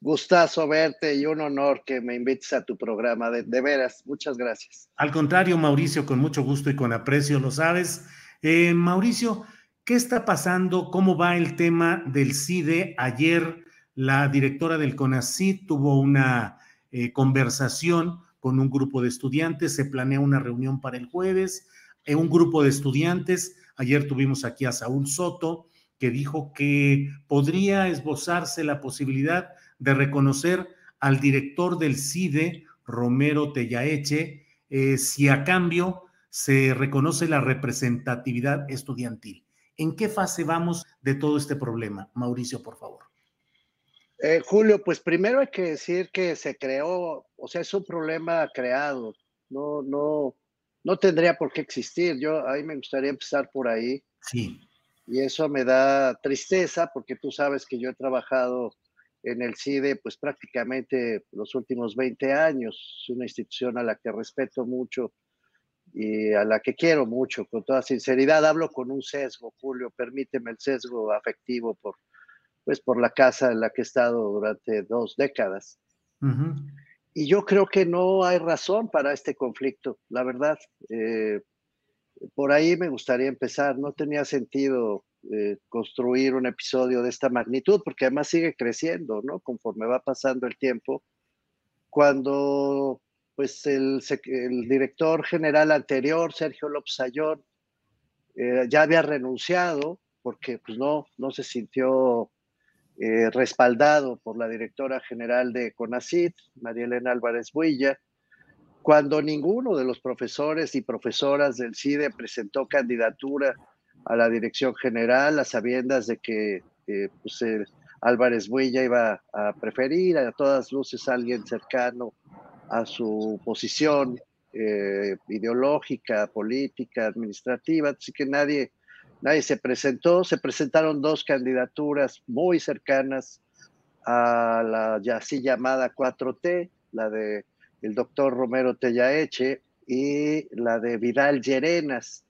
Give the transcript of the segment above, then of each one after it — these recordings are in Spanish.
gustazo verte y un honor que me invites a tu programa. De, veras, muchas gracias. Al contrario, Mauricio, con mucho gusto y con aprecio, lo sabes. Eh, Mauricio, ¿qué está pasando? ¿Cómo va el tema del CIDE? Ayer la directora del CONACID tuvo una eh, conversación con un grupo de estudiantes, se planea una reunión para el jueves. Eh, un grupo de estudiantes, ayer tuvimos aquí a Saúl Soto, que dijo que podría esbozarse la posibilidad de reconocer al director del CIDE, Romero Tellaeche, eh, si a cambio se reconoce la representatividad estudiantil. ¿En qué fase vamos de todo este problema? Mauricio, por favor. Eh, Julio, pues primero hay que decir que se creó, o sea, es un problema creado, no, no, no tendría por qué existir. Yo, a mí me gustaría empezar por ahí. Sí. Y eso me da tristeza porque tú sabes que yo he trabajado en el CIDE, pues prácticamente los últimos 20 años. Es una institución a la que respeto mucho y a la que quiero mucho, con toda sinceridad. Hablo con un sesgo, Julio, permíteme el sesgo afectivo por, pues, por la casa en la que he estado durante dos décadas. Y yo creo que no hay razón para este conflicto, la verdad. Eh, por ahí me gustaría empezar. No tenía sentido eh, construir un episodio de esta magnitud, porque además sigue creciendo, ¿no? Conforme va pasando el tiempo. Cuando, pues, el, director general anterior, Sergio López Ayón, eh, ya había renunciado porque, pues, no, no se sintió eh, respaldado por la directora general de CONACIT, María Elena Álvarez Builla, cuando ninguno de los profesores y profesoras del CIDE presentó candidatura a la dirección general, a sabiendas de que eh, pues, Álvarez Builla iba a preferir a todas luces a alguien cercano a su posición eh, ideológica, política, administrativa, así que nadie, nadie se presentó, se presentaron dos candidaturas muy cercanas a la ya así llamada 4T, la de el doctor Romero Tellaeche y la de Vidal Llerenas.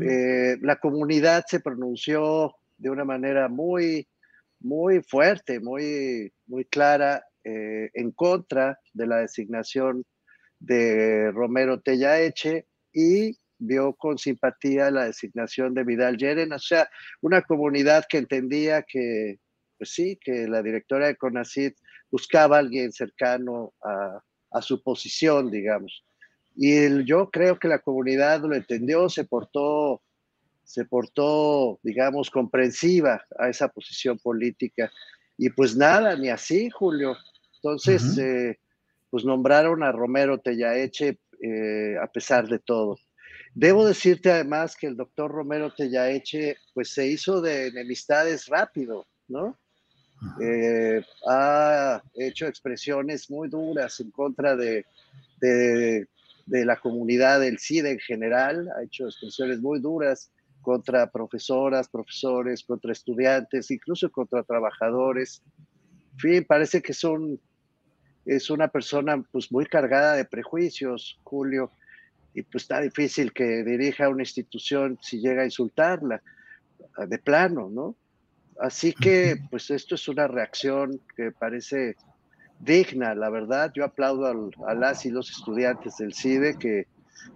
Eh, la comunidad se pronunció de una manera muy, muy fuerte, muy, muy clara eh, en contra de la designación de Romero Tellaeche y vio con simpatía la designación de Vidal Llerenas. O sea, una comunidad que entendía que, pues sí, que la directora de CONACID buscaba a alguien cercano a su posición, digamos. Y yo creo que la comunidad lo entendió, se portó, se portó, digamos, comprensiva a esa posición política. Y pues nada, ni así, Julio. Entonces, eh, pues nombraron a Romero Tellaeche eh, a pesar de todo. Debo decirte además que el doctor Romero Tellaeche, pues se hizo de enemistades rápido, ¿no? Eh, ha hecho expresiones muy duras en contra de, de, la comunidad del CIDE en general, ha hecho expresiones muy duras contra profesoras, profesores, contra estudiantes, incluso contra trabajadores. En fin, parece que son, es una persona pues muy cargada de prejuicios, Julio, y pues está difícil que dirija una institución si llega a insultarla, de plano, ¿no? Así que, pues esto es una reacción que parece digna, la verdad. Yo aplaudo a las y los estudiantes del CIDE que,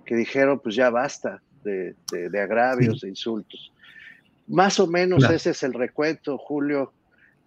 dijeron, pues ya basta de, agravios, de insultos. Más o menos ese es el recuento, Julio.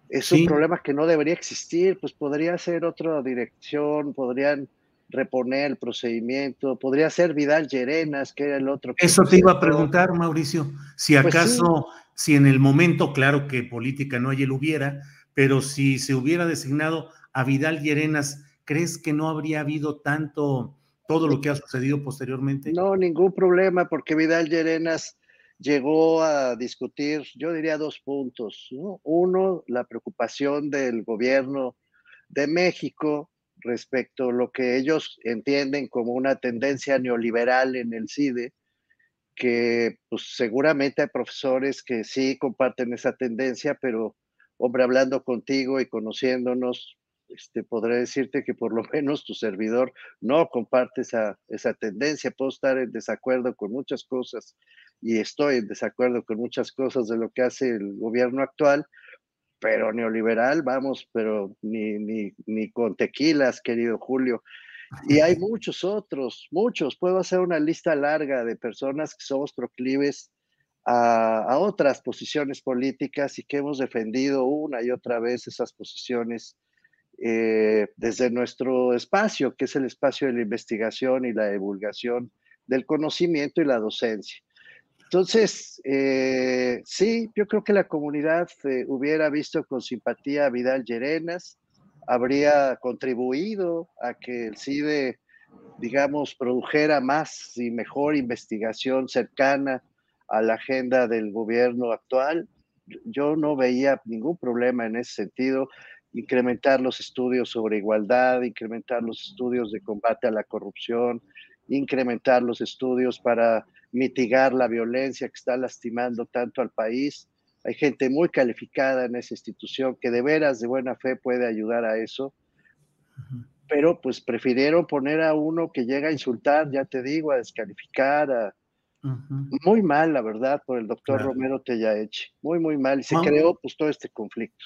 Es un problema que no debería existir, pues podría ser otra dirección, podrían reponer el procedimiento, podría ser Vidal Llerenas, que era el otro. Eso te iba a preguntar, Mauricio, si pues acaso, si en el momento, claro que política no hay el hubiera, pero si se hubiera designado a Vidal Llerenas, ¿crees que no habría habido tanto todo lo que ha sucedido posteriormente? No, ningún problema, porque Vidal Llerenas llegó a discutir, yo diría, dos puntos. Uno, la preocupación del gobierno de México respecto a lo que ellos entienden como una tendencia neoliberal en el CIDE, que pues seguramente hay profesores que sí comparten esa tendencia, pero hombre, hablando contigo y conociéndonos, este, podré decirte que por lo menos tu servidor no comparte esa, esa tendencia. Puedo estar en desacuerdo con muchas cosas y estoy en desacuerdo con muchas cosas de lo que hace el gobierno actual, pero neoliberal, vamos, pero ni, ni, ni con tequilas, querido Julio. Y hay muchos otros, muchos. Puedo hacer una lista larga de personas que somos proclives a, a, otras posiciones políticas y que hemos defendido una y otra vez esas posiciones eh, desde nuestro espacio, que es el espacio de la investigación y la divulgación del conocimiento y la docencia. Entonces, eh, sí, yo creo que la comunidad eh, hubiera visto con simpatía a Vidal Llerenas, habría contribuido a que el CIDE, digamos, produjera más y mejor investigación cercana a la agenda del gobierno actual. Yo no veía ningún problema en ese sentido incrementar los estudios sobre igualdad, incrementar los estudios de combate a la corrupción, incrementar los estudios para mitigar la violencia que está lastimando tanto al país. Hay gente muy calificada en esa institución que de veras de buena fe puede ayudar a eso, pero pues prefirieron poner a uno que llega a insultar, ya te digo, a descalificar, a, muy mal, la verdad, por el doctor Romero Tellaeche, muy, muy mal, y se creó pues todo este conflicto.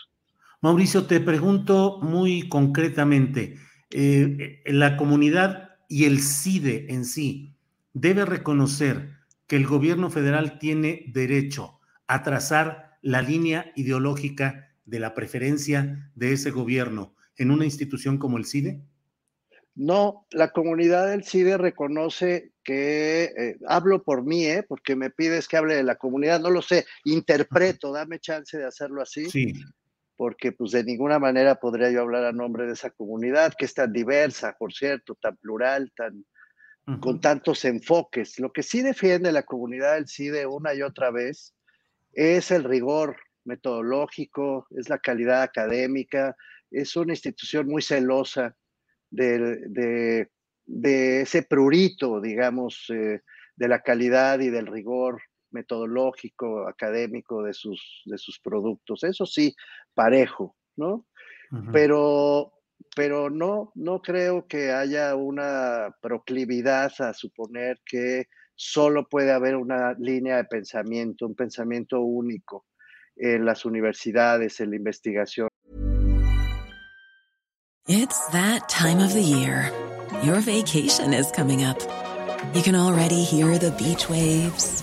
Mauricio, te pregunto muy concretamente, eh, la comunidad y el CIDE en sí debe reconocer que el gobierno federal tiene derecho a trazar la línea ideológica de la preferencia de ese gobierno en una institución como el CIDE? No, la comunidad del CIDE reconoce que, eh, hablo por mí, eh, porque me pides que hable de la comunidad, no lo sé, interpreto, dame chance de hacerlo así. Sí porque pues de ninguna manera podría yo hablar a nombre de esa comunidad que es tan diversa, por cierto, tan plural, tan con tantos enfoques. Lo que sí defiende la comunidad del CIDE una y otra vez es el rigor metodológico, es la calidad académica, es una institución muy celosa de, ese prurito, digamos, eh, de la calidad y del rigor metodológico, académico de sus, de sus productos. Eso sí, parejo, ¿no? Pero, pero no, no creo que haya una proclividad a suponer que solo puede haber una línea de pensamiento, un pensamiento único en las universidades, en la investigación. It's that time of the year. Your vacation is coming up. You can already hear the beach waves.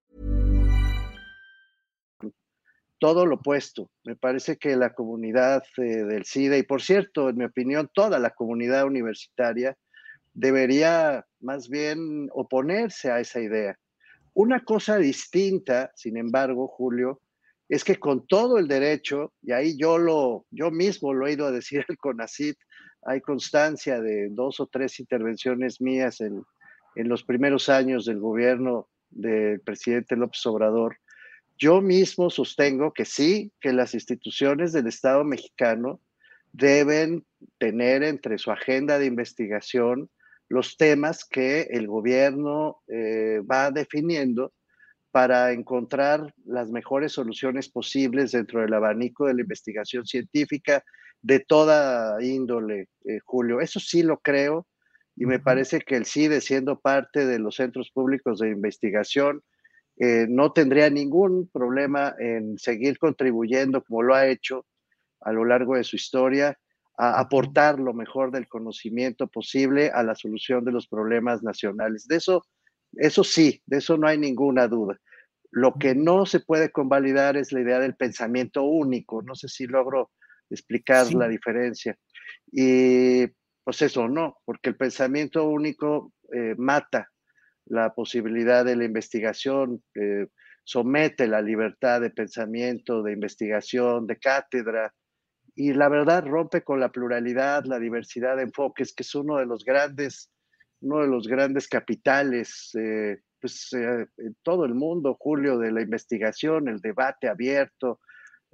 Todo lo opuesto. Me parece que la comunidad eh, del SIDA, y por cierto, en mi opinión, toda la comunidad universitaria, debería más bien oponerse a esa idea. Una cosa distinta, sin embargo, Julio, es que con todo el derecho, y ahí yo lo, yo mismo lo he ido a decir al CONACIT, hay constancia de dos o tres intervenciones mías en, en los primeros años del gobierno del presidente López Obrador. Yo mismo sostengo que sí, que las instituciones del Estado mexicano deben tener entre su agenda de investigación los temas que el gobierno eh, va definiendo para encontrar las mejores soluciones posibles dentro del abanico de la investigación científica de toda índole, eh, Julio. Eso sí lo creo y me parece que el CIDE, siendo parte de los centros públicos de investigación, eh, no tendría ningún problema en seguir contribuyendo como lo ha hecho a lo largo de su historia a aportar lo mejor del conocimiento posible a la solución de los problemas nacionales. De eso, eso sí, de eso no hay ninguna duda. Lo que no se puede convalidar es la idea del pensamiento único. No sé si logro explicar la diferencia. Y pues eso no, porque el pensamiento único eh, mata la posibilidad de la investigación, eh, somete la libertad de pensamiento, de investigación, de cátedra, y la verdad rompe con la pluralidad, la diversidad de enfoques, que es uno de los grandes, uno de los grandes capitales, eh, pues eh, en todo el mundo, Julio, de la investigación, el debate abierto,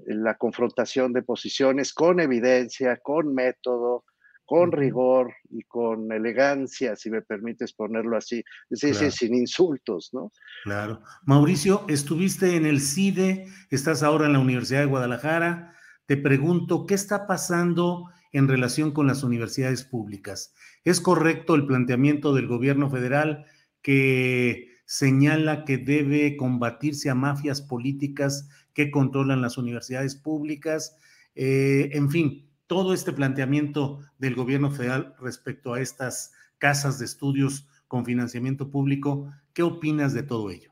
la confrontación de posiciones con evidencia, con método, con rigor y con elegancia, si me permites ponerlo así, es decir, sin insultos, ¿no? Claro. Mauricio, estuviste en el CIDE, estás ahora en la Universidad de Guadalajara, te pregunto, ¿qué está pasando en relación con las universidades públicas? ¿Es correcto el planteamiento del gobierno federal que señala que debe combatirse a mafias políticas que controlan las universidades públicas? Eh, en fin, todo este planteamiento del gobierno federal respecto a estas casas de estudios con financiamiento público, ¿qué opinas de todo ello?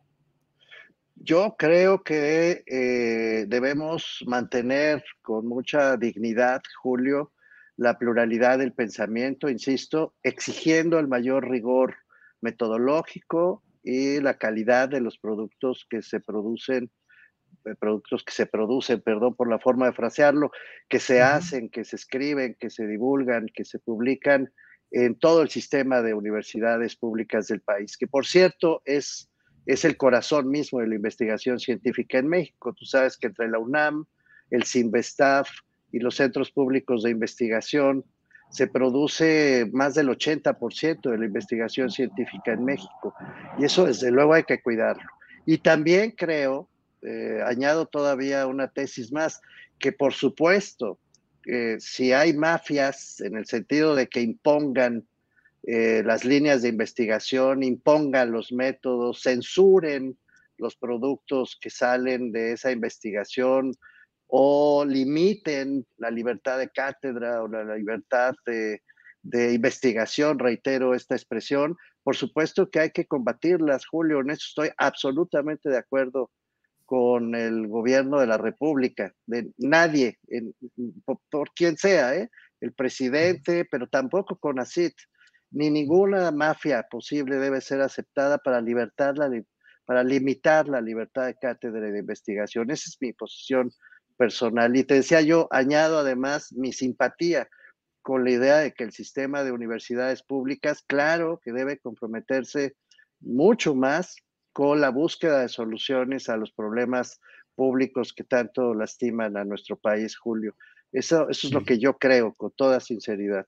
Yo creo que eh, debemos mantener con mucha dignidad, Julio, la pluralidad del pensamiento, insisto, exigiendo el mayor rigor metodológico y la calidad de los productos que se producen, productos que se producen, perdón por la forma de frasearlo, que se hacen, que se escriben, que se divulgan, que se publican en todo el sistema de universidades públicas del país, que por cierto es es el corazón mismo de la investigación científica en México. Tú sabes que entre la UNAM, el CINVESTAF y los centros públicos de investigación se produce más del 80% de la investigación científica en México. Y eso desde luego hay que cuidarlo. Y también creo, eh, añado todavía una tesis más, que por supuesto, eh, si hay mafias en el sentido de que impongan eh, las líneas de investigación, impongan los métodos, censuren los productos que salen de esa investigación o limiten la libertad de cátedra o la libertad de, de investigación, reitero esta expresión, por supuesto que hay que combatirlas, Julio, en eso estoy absolutamente de acuerdo con el gobierno de la República, de nadie, por, quien sea, ¿eh? el presidente, pero tampoco con ACIT ni ninguna mafia posible debe ser aceptada para, libertar la, para limitar la libertad de cátedra y de investigación. Esa es mi posición personal. Y te decía yo, añado además mi simpatía con la idea de que el sistema de universidades públicas, claro que debe comprometerse mucho más con la búsqueda de soluciones a los problemas públicos que tanto lastiman a nuestro país, Julio. Eso, eso es lo que yo creo, con toda sinceridad.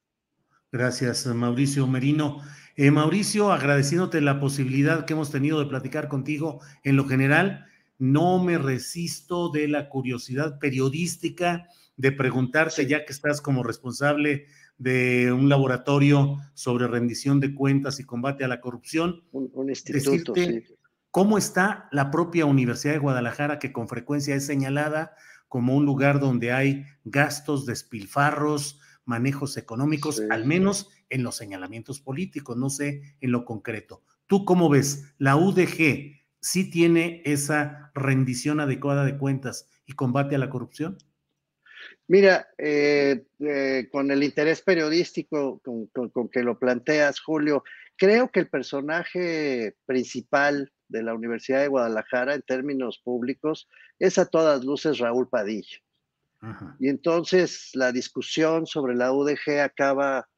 Gracias, Mauricio Merino. Eh, Mauricio, agradeciéndote la posibilidad que hemos tenido de platicar contigo en lo general, no me resisto de la curiosidad periodística de preguntarte, ya que estás como responsable de un laboratorio sobre rendición de cuentas y combate a la corrupción, un, instituto, ¿cómo está la propia Universidad de Guadalajara, que con frecuencia es señalada como un lugar donde hay gastos, despilfarros, manejos económicos, al menos en los señalamientos políticos, no sé en lo concreto. ¿Tú cómo ves? ¿La UDG sí tiene esa rendición adecuada de cuentas y combate a la corrupción? Mira, eh, eh, con el interés periodístico con, que lo planteas, Julio, creo que el personaje principal de la Universidad de Guadalajara en términos públicos es a todas luces Raúl Padilla. Y entonces la discusión sobre la UDG acaba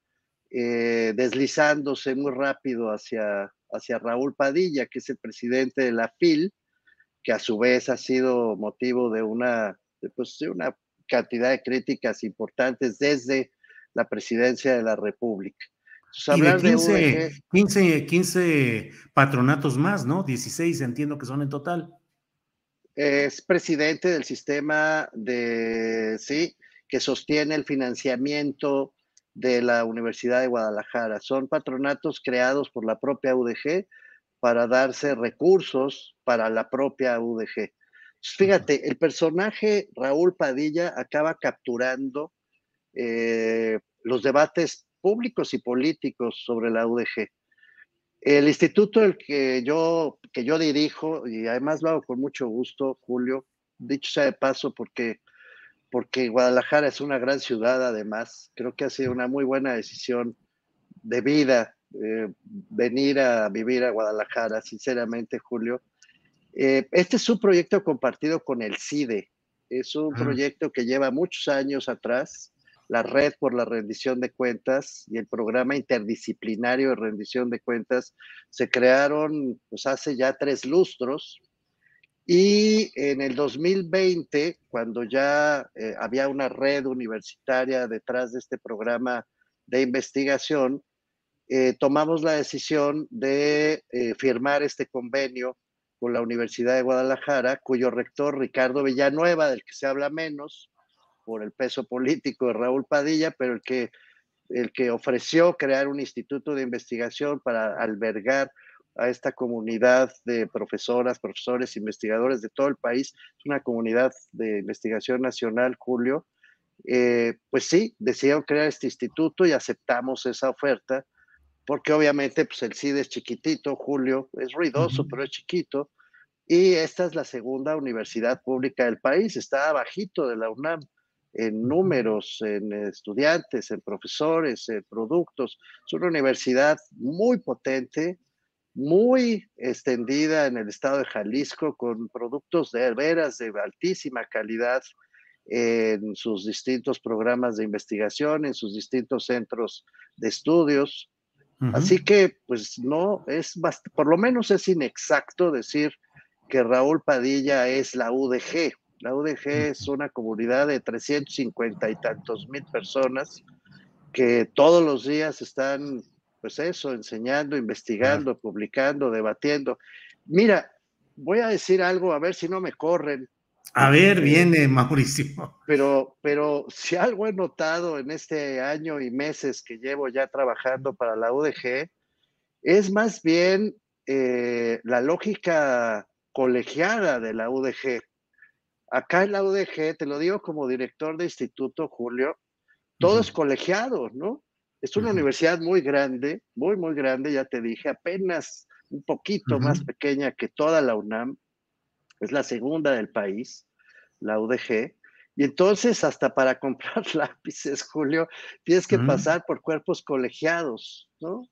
eh, deslizándose muy rápido hacia, hacia Raúl Padilla, que es el presidente de la FIL, que a su vez ha sido motivo de una, pues, de una cantidad de críticas importantes desde la presidencia de la República. Y de 15, 15, patronatos más, ¿no? 16 entiendo que son en total. Es presidente del sistema de, sí, que sostiene el financiamiento de la Universidad de Guadalajara. Son patronatos creados por la propia UDG para darse recursos para la propia UDG. Fíjate, el personaje Raúl Padilla acaba capturando eh, los debates públicos y políticos sobre la UDG. El instituto el que yo, que yo dirijo, y además lo hago con mucho gusto, Julio, dicho sea de paso, porque, porque Guadalajara es una gran ciudad, además, creo que ha sido una muy buena decisión de vida eh, venir a vivir a Guadalajara, sinceramente, Julio. Eh, este es un proyecto compartido con el CIDE. Es un proyecto que lleva muchos años atrás. La Red por la Rendición de Cuentas y el Programa Interdisciplinario de Rendición de Cuentas se crearon pues, hace ya tres lustros. Y en el 2020, cuando ya eh, había una red universitaria detrás de este programa de investigación, eh, tomamos la decisión de firmar este convenio con la Universidad de Guadalajara, cuyo rector Ricardo Villanueva, del que se habla menos por el peso político de Raúl Padilla, pero el que, el que ofreció crear un instituto de investigación para albergar a esta comunidad de profesoras, profesores, investigadores de todo el país, es una comunidad de investigación nacional, Julio, eh, pues sí, decidieron crear este instituto y aceptamos esa oferta porque obviamente pues el CID es chiquitito, Julio, es ruidoso, pero es chiquito, y esta es la segunda universidad pública del país, está abajito de la UNAM en números, en estudiantes, en profesores, en productos. Es una universidad muy potente, muy extendida en el estado de Jalisco, con productos de veras de altísima calidad en sus distintos programas de investigación, en sus distintos centros de estudios. Así que, pues no, es por lo menos es inexacto decir que Raúl Padilla es la UDG. La UDG es una comunidad de 350 y tantos mil personas que todos los días están, pues eso, enseñando, investigando, publicando, debatiendo. Mira, voy a decir algo, a ver si no me corren. A ver, viene Mauricio. Pero, pero si algo he notado en este año y meses que llevo ya trabajando para la UDG, es más bien eh, la lógica colegiada de la UDG. Acá en la UDG, te lo digo como director de instituto, Julio, todo es colegiado, ¿no? Es una universidad muy grande, muy, muy grande, ya te dije, apenas un poquito más pequeña que toda la UNAM. Es la segunda del país, la UDG. Y entonces, hasta para comprar lápices, Julio, tienes que pasar por cuerpos colegiados, ¿no?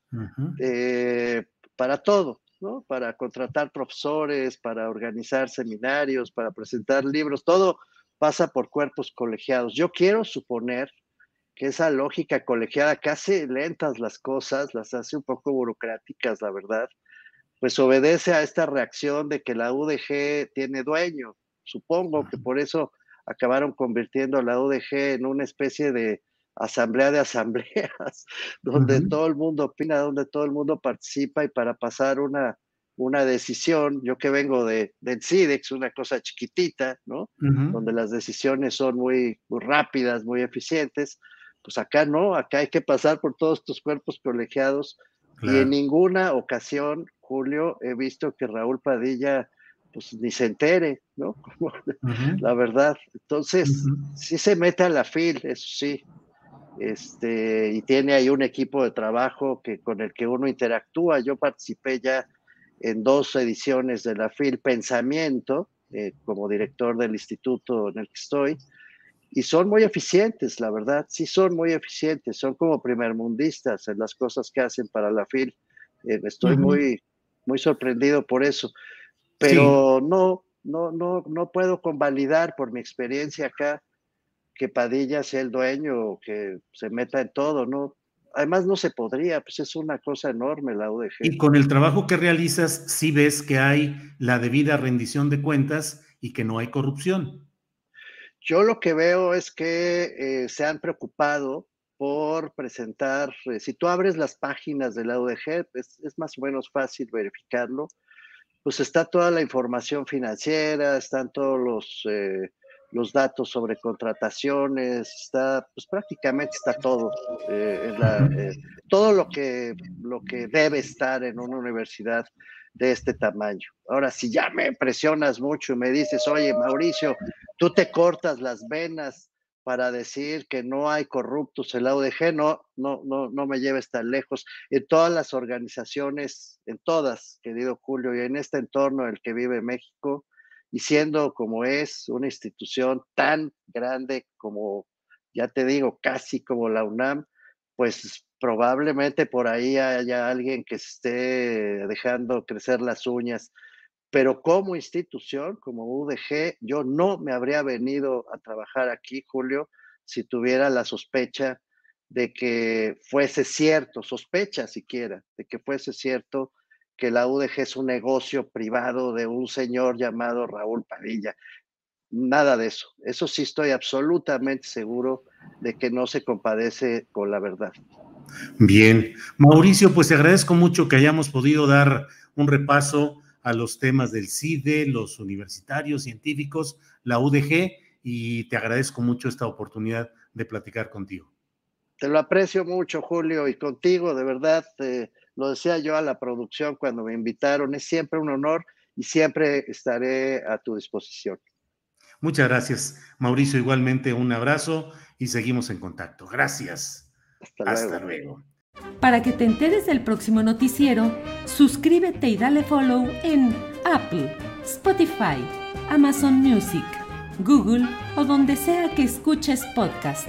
Eh, para todo, ¿no? Para contratar profesores, para organizar seminarios, para presentar libros, todo pasa por cuerpos colegiados. Yo quiero suponer que esa lógica colegiada que hace lentas las cosas, las hace un poco burocráticas, la verdad, pues obedece a esta reacción de que la UDG tiene dueño. Supongo que por eso acabaron convirtiendo a la UDG en una especie de asamblea de asambleas, donde todo el mundo opina, donde todo el mundo participa y para pasar una, una decisión, yo que vengo de, del CIDEX, una cosa chiquitita, ¿no? Donde las decisiones son muy, muy rápidas, muy eficientes, pues acá no, acá hay que pasar por todos estos cuerpos colegiados y en ninguna ocasión Julio, he visto que Raúl Padilla, pues ni se entere, ¿no? La verdad. Entonces, sí se mete a la FIL, eso sí. Este, y tiene ahí un equipo de trabajo que, con el que uno interactúa. Yo participé ya en dos ediciones de la FIL Pensamiento, eh, como director del instituto en el que estoy. y son muy eficientes, la verdad, sí son muy eficientes, son como primermundistas en las cosas que hacen para la FIL. Eh, estoy muy, muy sorprendido por eso, pero no, no, no, no puedo convalidar por mi experiencia acá que Padilla sea el dueño que se meta en todo, ¿no? Además no se podría, pues es una cosa enorme la UDG. Y con el trabajo que realizas, sí ves que hay la debida rendición de cuentas y que no hay corrupción. Yo lo que veo es que eh, se han preocupado por presentar, eh, si tú abres las páginas de la UDG, es, más o menos fácil verificarlo, pues está toda la información financiera, están todos los, eh, los datos sobre contrataciones, está, pues prácticamente está todo, todo lo que, lo que debe estar en una universidad de este tamaño. Ahora, si ya me presionas mucho y me dices, oye, Mauricio, tú te cortas las venas para decir que no hay corruptos en la UDG, no, no, no, no me lleves tan lejos. En todas las organizaciones, en todas, querido Julio, y en este entorno en el que vive México, y siendo como es una institución tan grande como, ya te digo, casi como la UNAM, pues probablemente por ahí haya alguien que esté dejando crecer las uñas, pero como institución, como UDG, yo no me habría venido a trabajar aquí, Julio, si tuviera la sospecha de que fuese cierto, sospecha siquiera, de que fuese cierto que la UDG es un negocio privado de un señor llamado Raúl Padilla. Nada de eso. Eso sí estoy absolutamente seguro de que no se compadece con la verdad. Bien, Mauricio, pues te agradezco mucho que hayamos podido dar un repaso a los temas del CIDE, los universitarios, científicos, la UDG, y te agradezco mucho esta oportunidad de platicar contigo. Te lo aprecio mucho, Julio, y contigo, de verdad, lo decía yo a la producción cuando me invitaron, es siempre un honor y siempre estaré a tu disposición. Muchas gracias, Mauricio. Igualmente un abrazo y seguimos en contacto. Gracias. Hasta, luego. Para que te enteres del próximo noticiero, suscríbete y dale follow en Apple, Spotify, Amazon Music, Google o donde sea que escuches podcast.